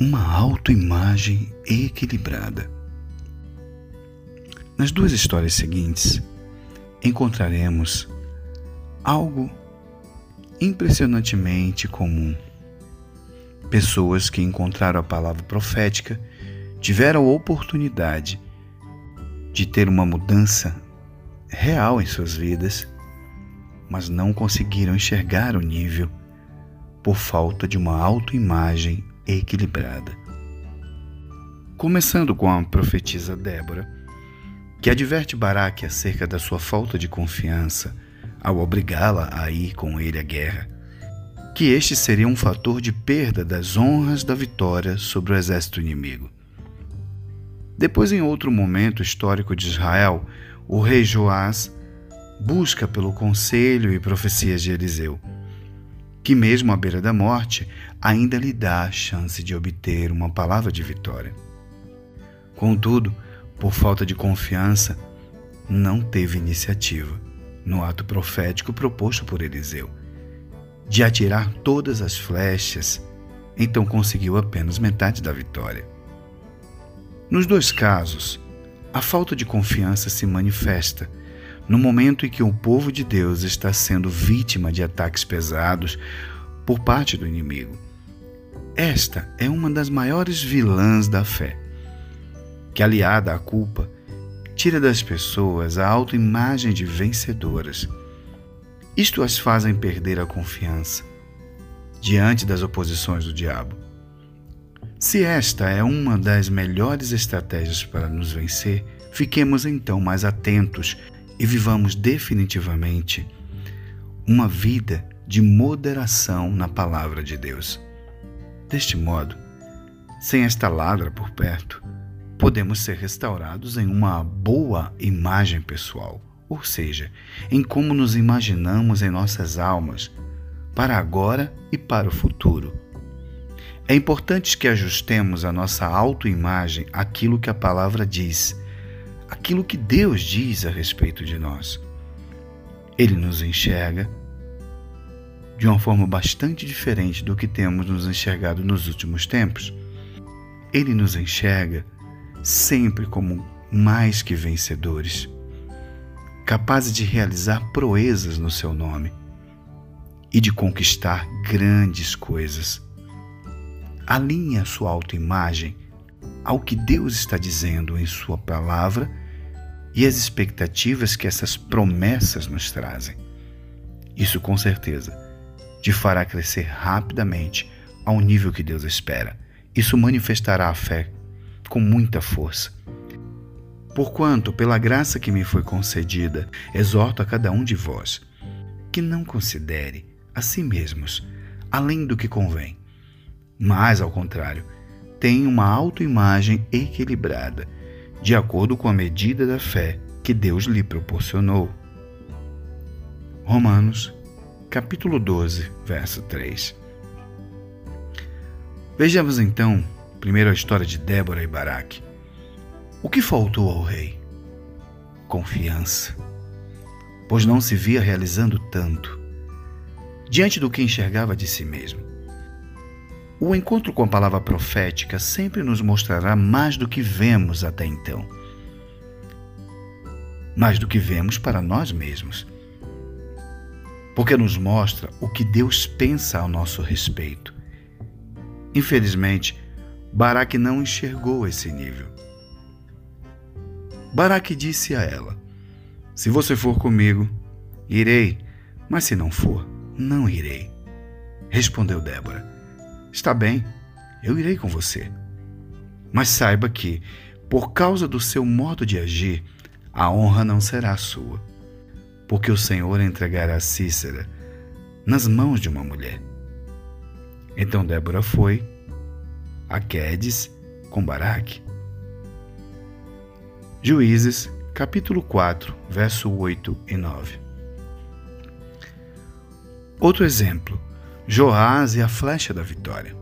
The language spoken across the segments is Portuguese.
uma autoimagem equilibrada. Nas duas histórias seguintes, encontraremos algo impressionantemente comum. Pessoas que encontraram a palavra profética tiveram a oportunidade de ter uma mudança real em suas vidas, mas não conseguiram enxergar o nível por falta de uma autoimagem equilibrada. Começando com a profetisa Débora, que adverte Baraque acerca da sua falta de confiança ao obrigá-la a ir com ele à guerra, que este seria um fator de perda das honras da vitória sobre o exército inimigo. Depois, em outro momento histórico de Israel, o rei Joás busca pelo conselho e profecias de Eliseu que, mesmo à beira da morte, ainda lhe dá a chance de obter uma palavra de vitória. Contudo, por falta de confiança, não teve iniciativa no ato profético proposto por Eliseu, de atirar todas as flechas, então conseguiu apenas metade da vitória. Nos dois casos, a falta de confiança se manifesta no momento em que o povo de Deus está sendo vítima de ataques pesados por parte do inimigo. Esta é uma das maiores vilãs da fé, que, aliada à culpa, tira das pessoas a autoimagem de vencedoras. Isto as fazem perder a confiança diante das oposições do diabo. Se esta é uma das melhores estratégias para nos vencer, fiquemos então mais atentos e vivamos definitivamente uma vida de moderação na palavra de Deus. Deste modo, sem esta ladra por perto, podemos ser restaurados em uma boa imagem pessoal, ou seja, em como nos imaginamos em nossas almas, para agora e para o futuro. É importante que ajustemos a nossa autoimagem àquilo que a palavra diz aquilo que Deus diz a respeito de nós. Ele nos enxerga de uma forma bastante diferente do que temos nos enxergado nos últimos tempos. Ele nos enxerga sempre como mais que vencedores, capazes de realizar proezas no seu nome e de conquistar grandes coisas. Alinhe a sua autoimagem ao que Deus está dizendo em Sua palavra e as expectativas que essas promessas nos trazem. Isso, com certeza, te fará crescer rapidamente ao nível que Deus espera. Isso manifestará a fé com muita força. Porquanto, pela graça que me foi concedida, exorto a cada um de vós que não considere a si mesmos além do que convém, mas, ao contrário, tenha uma autoimagem equilibrada de acordo com a medida da fé que Deus lhe proporcionou. Romanos, capítulo 12, verso 3. Vejamos então, primeiro a história de Débora e Baraque. O que faltou ao rei? Confiança, pois não se via realizando tanto, diante do que enxergava de si mesmo. O encontro com a palavra profética sempre nos mostrará mais do que vemos até então. Mais do que vemos para nós mesmos. Porque nos mostra o que Deus pensa ao nosso respeito. Infelizmente, Baraque não enxergou esse nível. Baraque disse a ela: Se você for comigo, irei, mas se não for, não irei. Respondeu Débora. Está bem, eu irei com você. Mas saiba que, por causa do seu modo de agir, a honra não será sua, porque o Senhor entregará Cícera nas mãos de uma mulher. Então Débora foi a Quedes com Baraque. Juízes, capítulo 4, verso 8 e 9. Outro exemplo Joás e a flecha da vitória.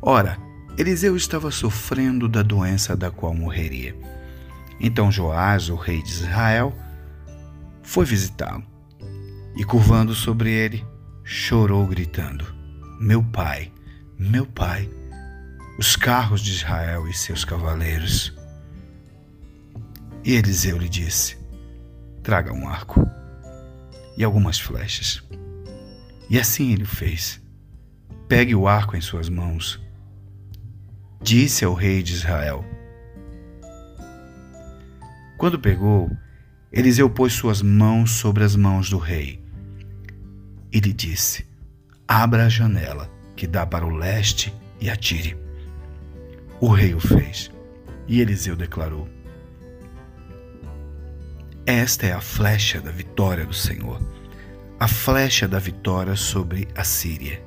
Ora, Eliseu estava sofrendo da doença da qual morreria. Então Joás, o rei de Israel, foi visitá-lo e, curvando sobre ele, chorou, gritando: Meu pai, meu pai, os carros de Israel e seus cavaleiros. E Eliseu lhe disse: Traga um arco e algumas flechas. E assim ele fez. Pegue o arco em suas mãos. Disse ao rei de Israel. Quando pegou, Eliseu pôs suas mãos sobre as mãos do rei e lhe disse: Abra a janela que dá para o leste e atire. O rei o fez e Eliseu declarou: Esta é a flecha da vitória do Senhor, a flecha da vitória sobre a Síria.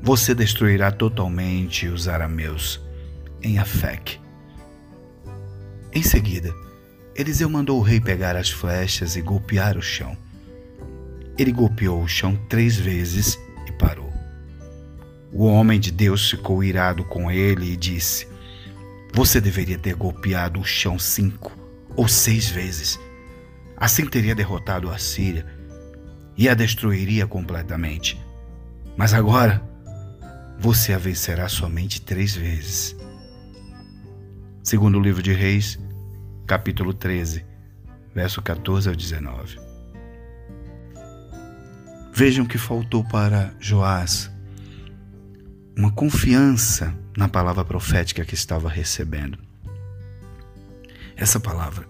Você destruirá totalmente os arameus em Afec. Em seguida, Eliseu mandou o rei pegar as flechas e golpear o chão. Ele golpeou o chão três vezes e parou. O homem de Deus ficou irado com ele e disse: Você deveria ter golpeado o chão cinco ou seis vezes. Assim teria derrotado a Síria e a destruiria completamente. Mas agora você a vencerá somente três vezes. Segundo o livro de Reis, capítulo 13, verso 14 ao 19. Vejam que faltou para Joás uma confiança na palavra profética que estava recebendo. Essa palavra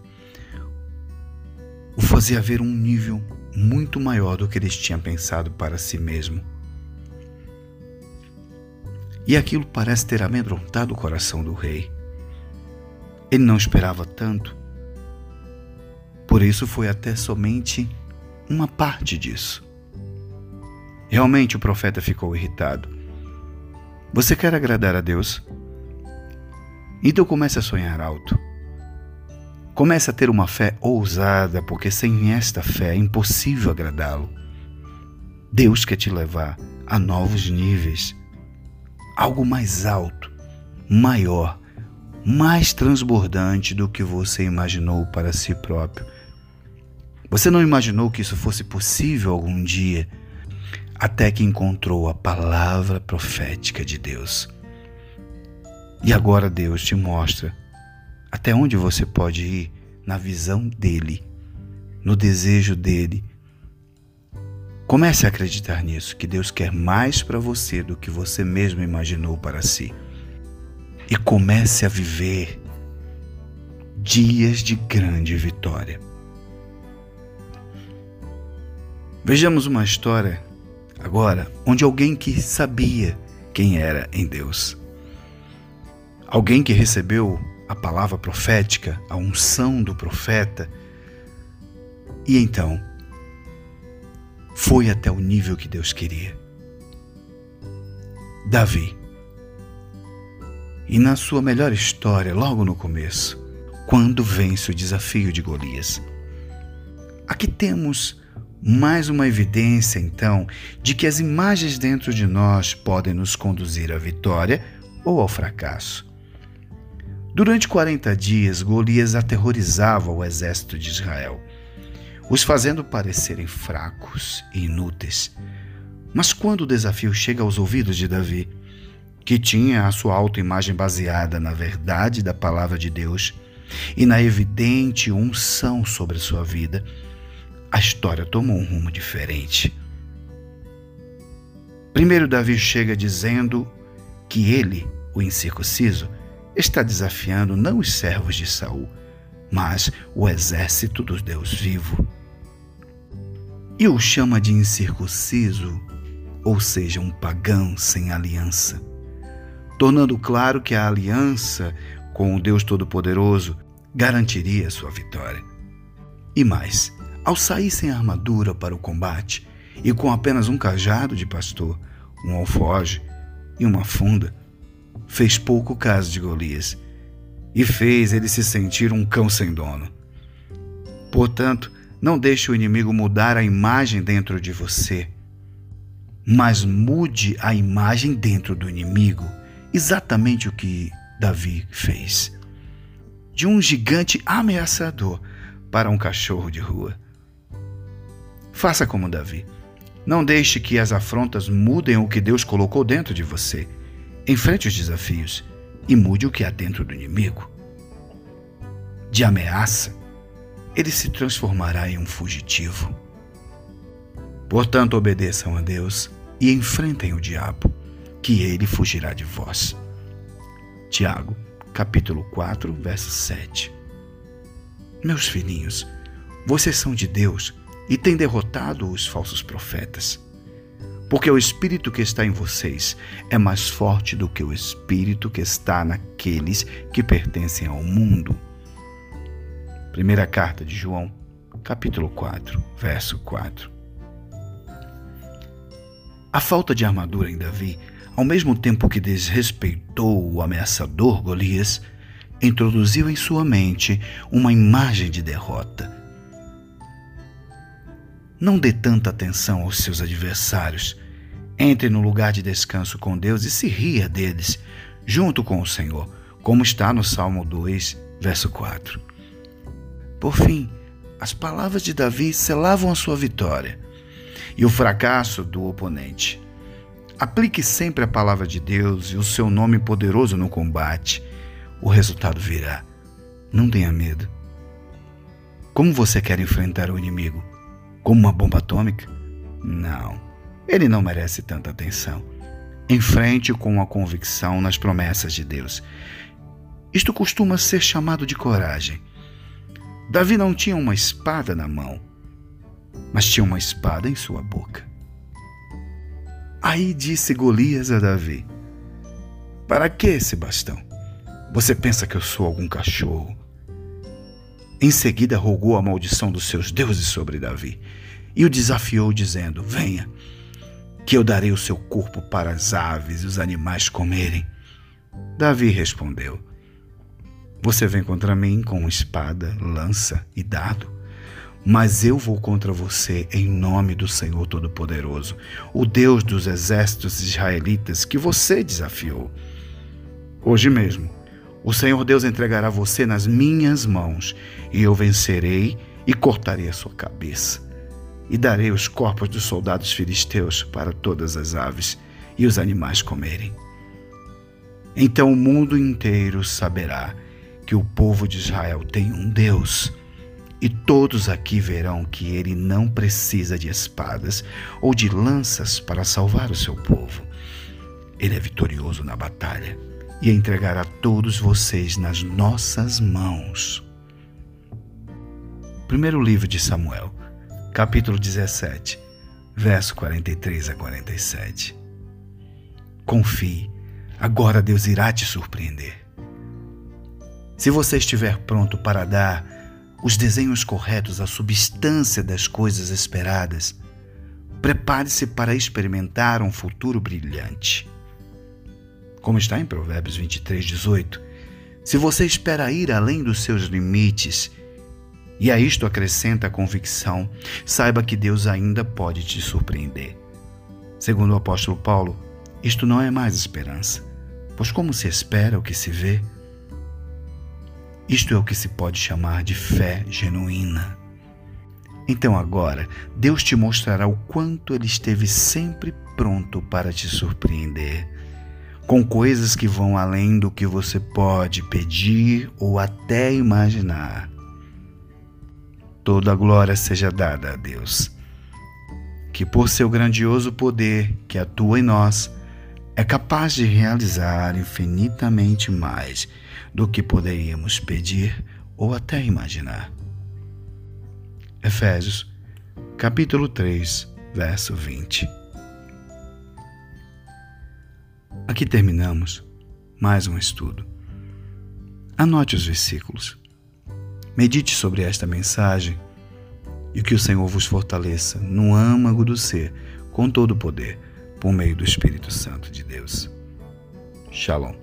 o fazia ver um nível muito maior do que eles tinham pensado para si mesmo e aquilo parece ter amedrontado o coração do rei. Ele não esperava tanto. Por isso foi até somente uma parte disso. Realmente o profeta ficou irritado. Você quer agradar a Deus? Então comece a sonhar alto. Comece a ter uma fé ousada, porque sem esta fé é impossível agradá-lo. Deus quer te levar a novos níveis algo mais alto, maior, mais transbordante do que você imaginou para si próprio. Você não imaginou que isso fosse possível algum dia, até que encontrou a palavra profética de Deus. E agora Deus te mostra até onde você pode ir na visão dele, no desejo dele, Comece a acreditar nisso, que Deus quer mais para você do que você mesmo imaginou para si. E comece a viver dias de grande vitória. Vejamos uma história agora onde alguém que sabia quem era em Deus, alguém que recebeu a palavra profética, a unção do profeta, e então foi até o nível que Deus queria. Davi. E na sua melhor história, logo no começo, quando vence o desafio de Golias. Aqui temos mais uma evidência, então, de que as imagens dentro de nós podem nos conduzir à vitória ou ao fracasso. Durante 40 dias, Golias aterrorizava o exército de Israel os fazendo parecerem fracos e inúteis. Mas quando o desafio chega aos ouvidos de Davi, que tinha a sua autoimagem baseada na verdade da palavra de Deus e na evidente unção sobre sua vida, a história tomou um rumo diferente. Primeiro, Davi chega dizendo que ele, o incircunciso, está desafiando não os servos de Saul, mas o exército do Deus vivo e o chama de incircunciso, ou seja, um pagão sem aliança, tornando claro que a aliança com o Deus Todo-Poderoso garantiria sua vitória. E mais, ao sair sem armadura para o combate e com apenas um cajado de pastor, um alfoge e uma funda, fez pouco caso de Golias e fez ele se sentir um cão sem dono. Portanto, não deixe o inimigo mudar a imagem dentro de você, mas mude a imagem dentro do inimigo. Exatamente o que Davi fez. De um gigante ameaçador para um cachorro de rua. Faça como Davi. Não deixe que as afrontas mudem o que Deus colocou dentro de você. Enfrente os desafios e mude o que há dentro do inimigo. De ameaça, ele se transformará em um fugitivo. Portanto, obedeçam a Deus e enfrentem o diabo, que ele fugirá de vós. Tiago, capítulo 4, verso 7. Meus filhinhos, vocês são de Deus e têm derrotado os falsos profetas. Porque o espírito que está em vocês é mais forte do que o espírito que está naqueles que pertencem ao mundo. Primeira carta de João, capítulo 4, verso 4. A falta de armadura em Davi, ao mesmo tempo que desrespeitou o ameaçador Golias, introduziu em sua mente uma imagem de derrota. Não dê tanta atenção aos seus adversários. Entre no lugar de descanso com Deus e se ria deles, junto com o Senhor, como está no Salmo 2, verso 4. Por fim, as palavras de Davi selavam a sua vitória e o fracasso do oponente. Aplique sempre a palavra de Deus e o seu nome poderoso no combate. O resultado virá. Não tenha medo. Como você quer enfrentar o inimigo? Como uma bomba atômica? Não. Ele não merece tanta atenção. Enfrente com a convicção nas promessas de Deus. Isto costuma ser chamado de coragem. Davi não tinha uma espada na mão mas tinha uma espada em sua boca. Aí disse Golias a Davi: Para que esse bastão? Você pensa que eu sou algum cachorro? Em seguida rogou a maldição dos seus deuses sobre Davi e o desafiou, dizendo: Venha, que eu darei o seu corpo para as aves e os animais comerem. Davi respondeu: Você vem contra mim com espada, lança e dado mas eu vou contra você em nome do Senhor Todo-Poderoso, o Deus dos exércitos israelitas que você desafiou. Hoje mesmo, o Senhor Deus entregará você nas minhas mãos, e eu vencerei e cortarei a sua cabeça. E darei os corpos dos soldados filisteus para todas as aves e os animais comerem. Então o mundo inteiro saberá que o povo de Israel tem um Deus e todos aqui verão que ele não precisa de espadas ou de lanças para salvar o seu povo. Ele é vitorioso na batalha e entregará todos vocês nas nossas mãos. Primeiro livro de Samuel, capítulo 17, verso 43 a 47. Confie, agora Deus irá te surpreender. Se você estiver pronto para dar os desenhos corretos, a substância das coisas esperadas. Prepare-se para experimentar um futuro brilhante. Como está em Provérbios 23, 18, se você espera ir além dos seus limites, e a isto acrescenta a convicção, saiba que Deus ainda pode te surpreender. Segundo o apóstolo Paulo, isto não é mais esperança, pois como se espera o que se vê, isto é o que se pode chamar de fé genuína. Então agora, Deus te mostrará o quanto Ele esteve sempre pronto para te surpreender, com coisas que vão além do que você pode pedir ou até imaginar. Toda a glória seja dada a Deus, que por seu grandioso poder que atua em nós, é capaz de realizar infinitamente mais do que poderíamos pedir ou até imaginar. Efésios, capítulo 3, verso 20. Aqui terminamos mais um estudo. Anote os versículos. Medite sobre esta mensagem e que o Senhor vos fortaleça no âmago do ser, com todo o poder, por meio do Espírito Santo de Deus. Shalom.